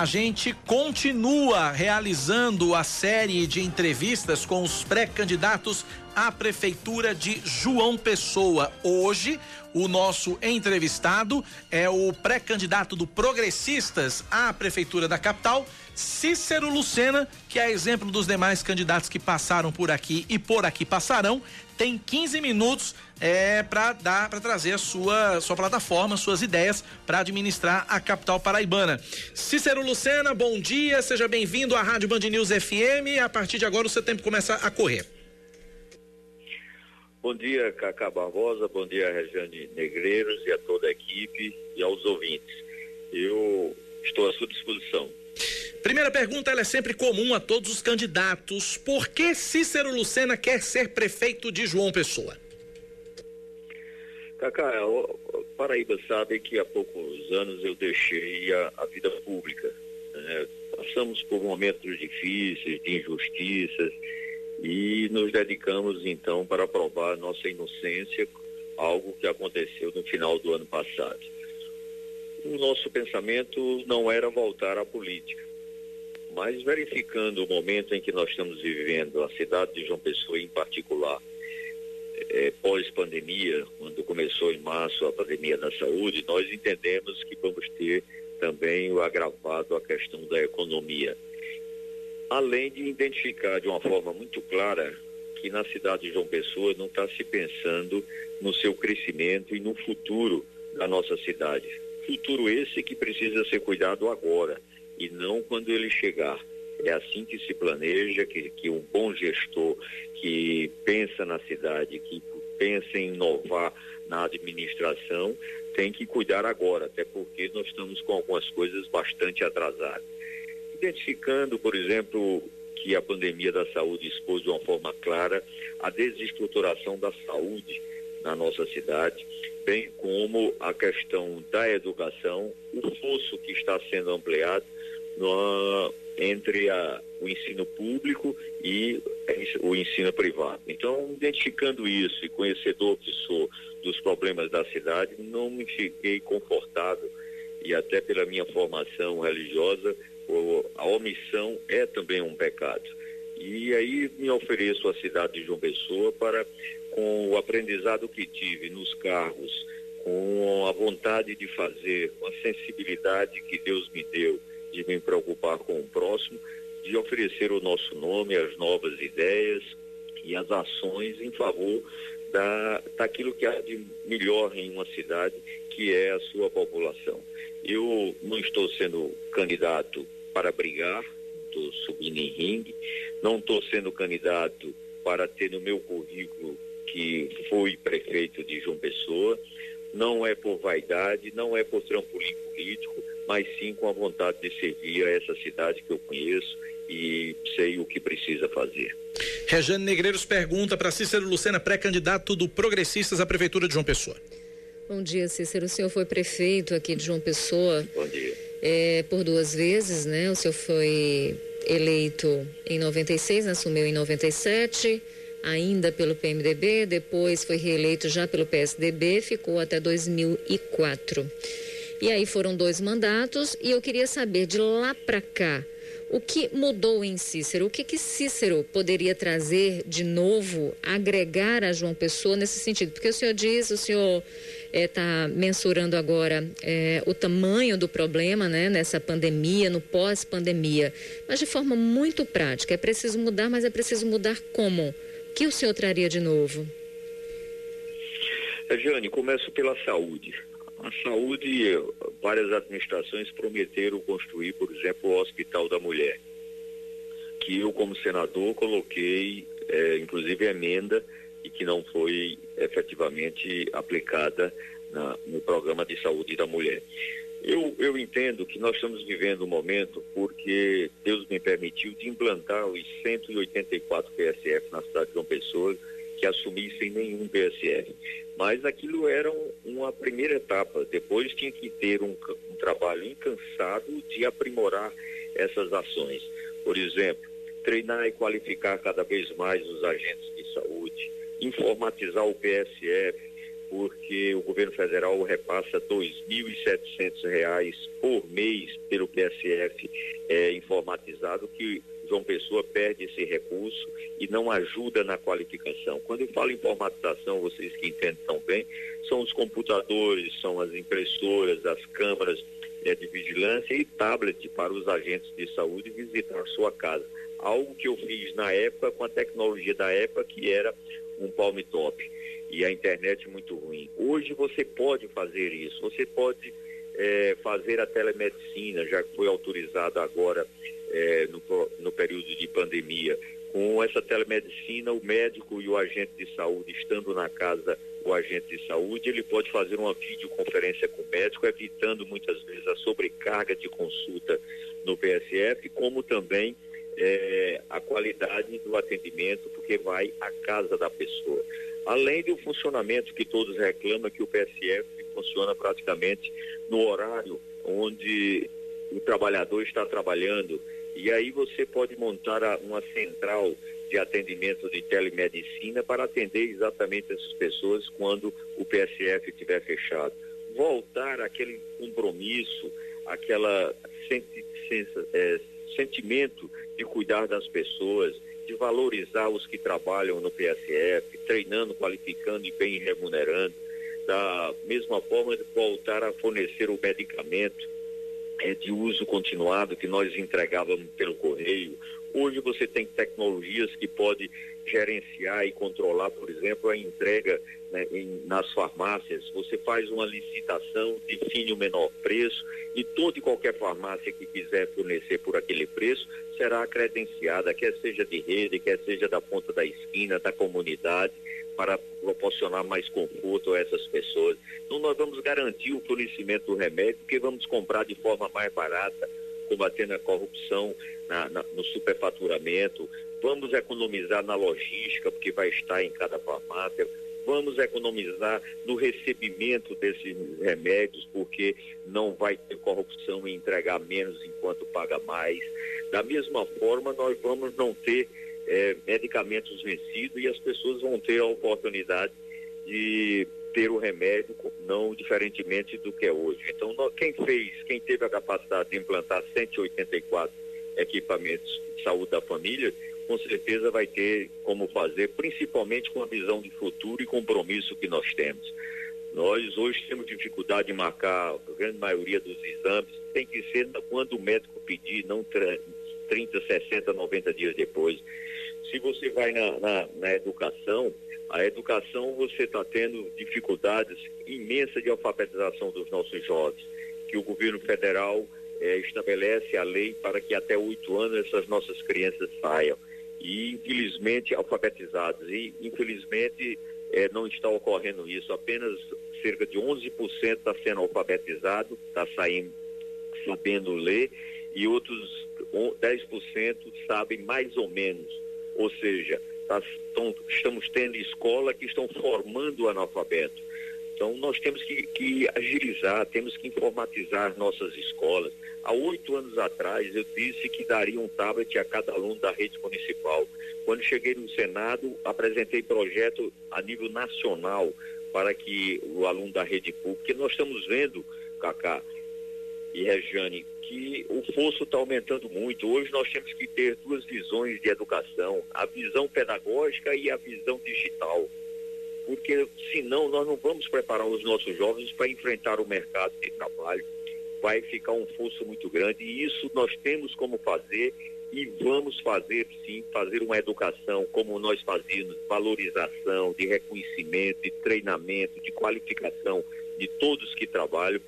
A gente continua realizando a série de entrevistas com os pré-candidatos à Prefeitura de João Pessoa. Hoje, o nosso entrevistado é o pré-candidato do Progressistas à Prefeitura da capital, Cícero Lucena, que é exemplo dos demais candidatos que passaram por aqui e por aqui passarão, tem 15 minutos é, para dar para trazer a sua sua plataforma, suas ideias para administrar a capital paraibana. Cícero Lucena, bom dia, seja bem-vindo à Rádio Band News FM. A partir de agora o seu tempo começa a correr. Bom dia, Cacá Barbosa, bom dia, Regiane Negreiros e a toda a equipe e aos ouvintes. Eu estou à sua disposição. Primeira pergunta, ela é sempre comum a todos os candidatos. Por que Cícero Lucena quer ser prefeito de João Pessoa? Cacá, Paraíba sabe que há poucos anos eu deixei a, a vida pública. Né? Passamos por momentos difíceis, de injustiças, e nos dedicamos então para provar nossa inocência, algo que aconteceu no final do ano passado. O nosso pensamento não era voltar à política mas verificando o momento em que nós estamos vivendo, a cidade de João Pessoa em particular, é, pós-pandemia, quando começou em março a pandemia da saúde, nós entendemos que vamos ter também o agravado a questão da economia. Além de identificar de uma forma muito clara que na cidade de João Pessoa não está se pensando no seu crescimento e no futuro da nossa cidade. Futuro esse que precisa ser cuidado agora e não quando ele chegar. É assim que se planeja, que, que um bom gestor que pensa na cidade, que pensa em inovar na administração, tem que cuidar agora, até porque nós estamos com algumas coisas bastante atrasadas. Identificando, por exemplo, que a pandemia da saúde expôs de uma forma clara a desestruturação da saúde na nossa cidade, bem como a questão da educação, o fosso que está sendo ampliado no, entre a, o ensino público e o ensino privado. Então, identificando isso e conhecedor que sou dos problemas da cidade, não me fiquei confortável e até pela minha formação religiosa, a omissão é também um pecado. E aí me ofereço à cidade de João Pessoa para, com o aprendizado que tive nos cargos, com a vontade de fazer, com a sensibilidade que Deus me deu, de me preocupar com o próximo, de oferecer o nosso nome, as novas ideias e as ações em favor da, daquilo que há de melhor em uma cidade, que é a sua população. Eu não estou sendo candidato para brigar, estou subindo em ringue, não estou sendo candidato para ter no meu currículo que fui prefeito de João Pessoa, não é por vaidade, não é por trampolim político, mas sim com a vontade de servir a essa cidade que eu conheço e sei o que precisa fazer. Rejane Negreiros pergunta para Cícero Lucena, pré-candidato do Progressistas à Prefeitura de João Pessoa. Bom dia, Cícero. O senhor foi prefeito aqui de João Pessoa. Bom dia. É, por duas vezes, né? O senhor foi eleito em 96, assumiu em 97, ainda pelo PMDB, depois foi reeleito já pelo PSDB, ficou até 2004. E aí foram dois mandatos e eu queria saber de lá para cá o que mudou em Cícero? O que, que Cícero poderia trazer de novo, agregar a João Pessoa nesse sentido? Porque o senhor diz, o senhor está eh, é, mensurando agora é, o tamanho do problema né, nessa pandemia, no pós-pandemia, mas de forma muito prática. É preciso mudar, mas é preciso mudar como? O que o senhor traria de novo? Jane, começo pela saúde. A saúde, várias administrações prometeram construir, por exemplo, o Hospital da Mulher, que eu, como senador, coloquei, é, inclusive, emenda e que não foi efetivamente aplicada na, no programa de saúde da mulher. Eu, eu entendo que nós estamos vivendo um momento porque Deus me permitiu de implantar os 184 PSF na cidade de João Pessoa que assumissem nenhum PSF. Mas aquilo era um, uma primeira etapa. Depois tinha que ter um, um trabalho incansado de aprimorar essas ações. Por exemplo, treinar e qualificar cada vez mais os agentes de saúde, informatizar o PSF, porque o governo federal repassa R$ 2.700 por mês pelo PSF é, informatizado, que João Pessoa perde esse recurso e não ajuda na qualificação. Quando eu falo informatização, vocês que entendem tão bem, são os computadores, são as impressoras, as câmaras é, de vigilância e tablet para os agentes de saúde visitar sua casa. Algo que eu fiz na época com a tecnologia da época, que era um palm top e a internet muito ruim. Hoje você pode fazer isso, você pode é, fazer a telemedicina, já que foi autorizada agora é, no, no período de pandemia. Com essa telemedicina, o médico e o agente de saúde, estando na casa o agente de saúde, ele pode fazer uma videoconferência com o médico, evitando muitas vezes a sobrecarga de consulta no PSF, como também é, a qualidade do atendimento, porque vai à casa da pessoa. Além do funcionamento que todos reclamam, que o PSF funciona praticamente no horário onde o trabalhador está trabalhando. E aí você pode montar uma central de atendimento de telemedicina para atender exatamente essas pessoas quando o PSF estiver fechado. Voltar aquele compromisso, aquela senti, é, sentimento de cuidar das pessoas, de valorizar os que trabalham no PSF, treinando, qualificando e bem remunerando. Da mesma forma, voltar a fornecer o medicamento é, de uso continuado que nós entregávamos pelo correio, Hoje você tem tecnologias que pode gerenciar e controlar, por exemplo, a entrega né, em, nas farmácias. Você faz uma licitação, define o menor preço e toda e qualquer farmácia que quiser fornecer por aquele preço será credenciada, quer seja de rede, quer seja da ponta da esquina, da comunidade, para proporcionar mais conforto a essas pessoas. Então nós vamos garantir o fornecimento do remédio, porque vamos comprar de forma mais barata, combatendo a corrupção na, na, no superfaturamento, vamos economizar na logística, porque vai estar em cada farmácia, vamos economizar no recebimento desses remédios, porque não vai ter corrupção em entregar menos enquanto paga mais. Da mesma forma, nós vamos não ter é, medicamentos vencidos e as pessoas vão ter a oportunidade de ter o remédio, não diferentemente do que é hoje. Então, nós, quem fez, quem teve a capacidade de implantar 184 equipamentos de saúde da família, com certeza vai ter como fazer, principalmente com a visão de futuro e compromisso que nós temos. Nós hoje temos dificuldade de marcar a grande maioria dos exames, tem que ser quando o médico pedir, não 30, 60, 90 dias depois. Se você vai na, na, na educação, a educação você está tendo dificuldades imensas de alfabetização dos nossos jovens, que o governo federal é, estabelece a lei para que até oito anos essas nossas crianças saiam. E, infelizmente, alfabetizados. E, infelizmente, é, não está ocorrendo isso. Apenas cerca de 11% está sendo alfabetizado, está saindo sabendo ler, e outros 10% sabem mais ou menos. Ou seja, tão, estamos tendo escola que estão formando analfabeto. Então, nós temos que, que agilizar, temos que informatizar nossas escolas. Há oito anos atrás, eu disse que daria um tablet a cada aluno da rede municipal. Quando cheguei no Senado, apresentei projeto a nível nacional para que o aluno da rede pública, nós estamos vendo, Cacá e Regiane, que o fosso está aumentando muito. Hoje nós temos que ter duas visões de educação, a visão pedagógica e a visão digital porque senão nós não vamos preparar os nossos jovens para enfrentar o mercado de trabalho. Vai ficar um fosso muito grande e isso nós temos como fazer e vamos fazer sim, fazer uma educação como nós fazíamos, valorização, de reconhecimento, de treinamento, de qualificação de todos que trabalham,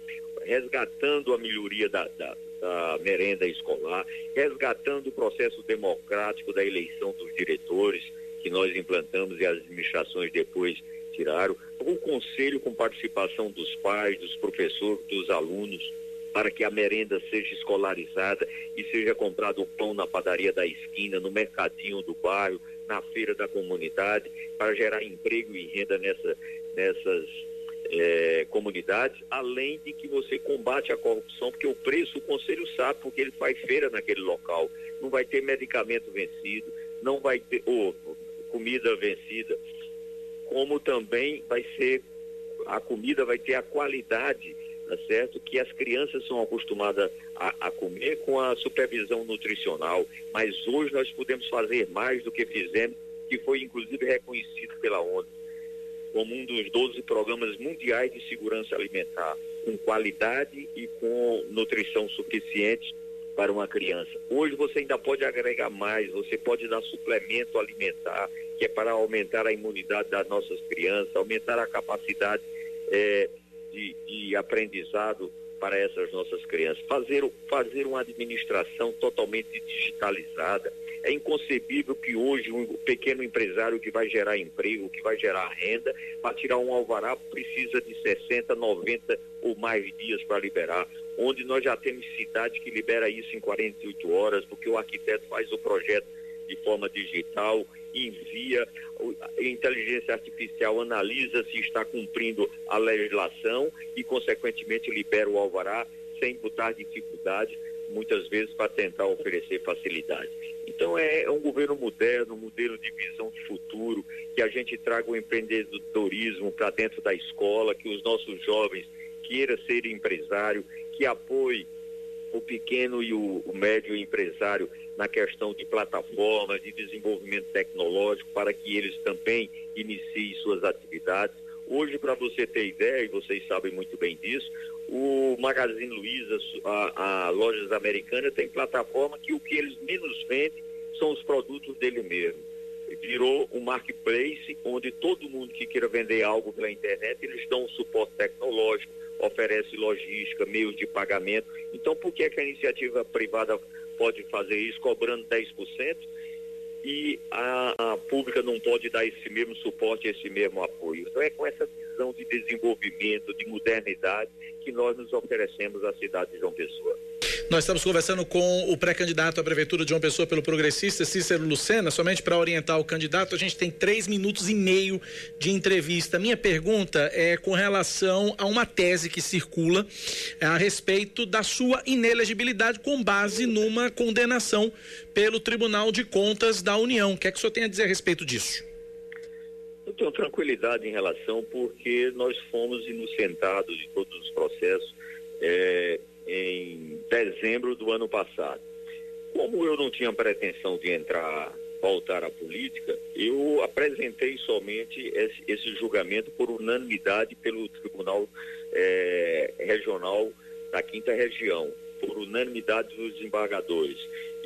resgatando a melhoria da, da, da merenda escolar, resgatando o processo democrático da eleição dos diretores, que nós implantamos e as administrações depois tiraram, um conselho com participação dos pais, dos professores, dos alunos, para que a merenda seja escolarizada e seja comprado o pão na padaria da esquina, no mercadinho do bairro, na feira da comunidade, para gerar emprego e renda nessa, nessas é, comunidades, além de que você combate a corrupção, porque o preço o conselho sabe, porque ele faz feira naquele local. Não vai ter medicamento vencido, não vai ter, ou comida vencida, como também vai ser a comida vai ter a qualidade, tá certo? Que as crianças são acostumadas a, a comer com a supervisão nutricional. Mas hoje nós podemos fazer mais do que fizemos, que foi inclusive reconhecido pela ONU como um dos 12 programas mundiais de segurança alimentar, com qualidade e com nutrição suficiente para uma criança. Hoje você ainda pode agregar mais, você pode dar suplemento alimentar, que é para aumentar a imunidade das nossas crianças, aumentar a capacidade é, de, de aprendizado para essas nossas crianças, fazer, fazer uma administração totalmente digitalizada. É inconcebível que hoje um pequeno empresário que vai gerar emprego, que vai gerar renda, para tirar um alvará precisa de 60, 90 ou mais dias para liberar, onde nós já temos cidade que libera isso em 48 horas, porque o arquiteto faz o projeto de forma digital, envia, a inteligência artificial analisa se está cumprindo a legislação e, consequentemente, libera o alvará sem botar dificuldade, muitas vezes para tentar oferecer facilidade. Então é, é um governo moderno, um modelo de visão de futuro, que a gente traga o empreendedorismo para dentro da escola, que os nossos jovens queiram ser empresário, que apoie o pequeno e o, o médio empresário na questão de plataformas, de desenvolvimento tecnológico, para que eles também iniciem suas atividades. Hoje, para você ter ideia, e vocês sabem muito bem disso, o Magazine Luiza, a, a lojas americanas, tem plataforma que o que eles menos vendem são os produtos dele mesmo. Virou um marketplace onde todo mundo que queira vender algo pela internet, eles dão um suporte tecnológico, oferece logística, meios de pagamento. Então, por que, é que a iniciativa privada pode fazer isso cobrando 10% e a, a, pública não pode dar esse mesmo suporte, esse mesmo apoio. Então é com essa visão de desenvolvimento, de modernidade, que nós nos oferecemos à cidade de João Pessoa. Nós estamos conversando com o pré-candidato à Prefeitura de João Pessoa pelo Progressista, Cícero Lucena. Somente para orientar o candidato, a gente tem três minutos e meio de entrevista. Minha pergunta é com relação a uma tese que circula é, a respeito da sua inelegibilidade com base numa condenação pelo Tribunal de Contas da União. O que é que o senhor tem a dizer a respeito disso? Eu tenho tranquilidade em relação, porque nós fomos inocentados de todos os processos. É, em dezembro do ano passado. Como eu não tinha pretensão de entrar, voltar à política, eu apresentei somente esse, esse julgamento por unanimidade pelo Tribunal eh, Regional da Quinta Região, por unanimidade dos desembargadores.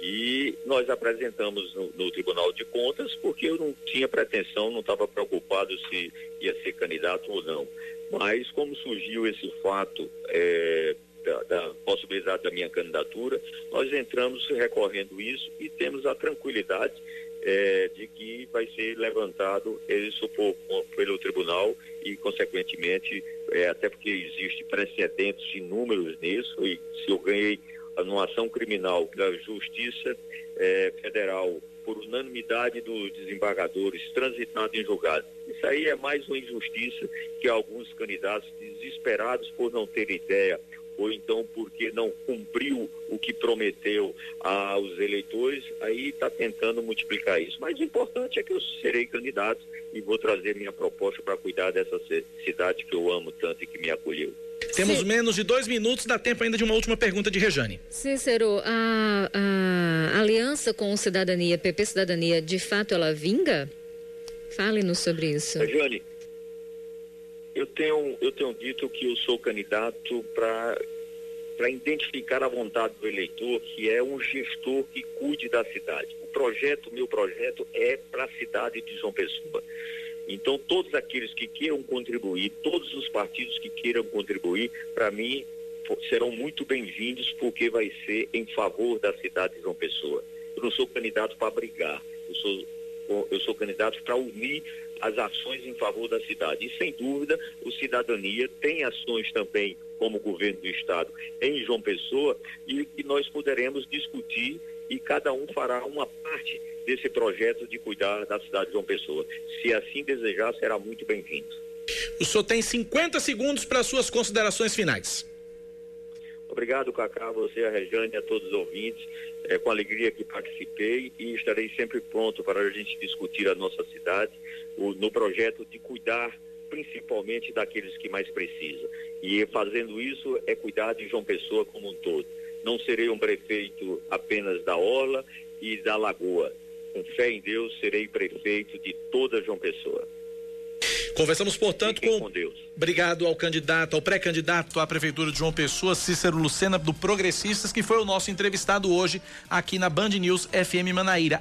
E nós apresentamos no, no, Tribunal de Contas porque eu não tinha pretensão, não estava preocupado se ia ser candidato ou não. Mas como surgiu esse fato é, da, da, possibilidade da minha candidatura, nós entramos recorrendo isso e temos a tranquilidade é, de que vai ser levantado ele supor pelo tribunal e, consequentemente, é, até porque existe precedentes inúmeros nisso, e se eu ganhei numa ação criminal da Justiça é, Federal por unanimidade dos desembargadores, transitado em julgado. Isso aí é mais uma injustiça que alguns candidatos desesperados por não ter ideia ou então porque não cumpriu o que prometeu aos eleitores, aí está tentando multiplicar isso. Mas o importante é que eu serei candidato e vou trazer minha proposta para cuidar dessa cidade que eu amo tanto e que me acolheu. Temos Sim. menos de dois minutos, dá tempo ainda de uma última pergunta de Rejane. Cícero, a, a aliança com o Cidadania, PP Cidadania, de fato ela vinga? Fale-nos sobre isso. Rejane, eu tenho, eu tenho dito que eu sou candidato para identificar a vontade do eleitor, que é um gestor que cuide da cidade. O projeto, meu projeto, é para a cidade de João Pessoa. Então, todos aqueles que queiram contribuir, todos os partidos que queiram contribuir, para mim, serão muito bem-vindos, porque vai ser em favor da cidade de João Pessoa. Eu não sou candidato para brigar, eu sou, eu sou candidato para unir as ações em favor da cidade. E sem dúvida, o Cidadania tem ações também como governo do Estado em João Pessoa e que nós poderemos discutir e cada um fará uma parte desse projeto de cuidar da cidade de João Pessoa. Se assim desejar, será muito bem-vindo. O senhor tem 50 segundos para suas considerações finais. Obrigado, Cacá, você, a Rejane, a todos os ouvintes. É com alegria que participei e estarei sempre pronto para a gente discutir a nossa cidade o, no projeto de cuidar principalmente daqueles que mais precisam. E fazendo isso é cuidar de João Pessoa como um todo. Não serei um prefeito apenas da Orla e da Lagoa. Com fé em Deus, serei prefeito de toda João Pessoa. Conversamos, portanto, com, com Deus. Obrigado ao candidato, ao pré-candidato à Prefeitura de João Pessoa, Cícero Lucena, do Progressistas, que foi o nosso entrevistado hoje aqui na Band News FM Manaíra.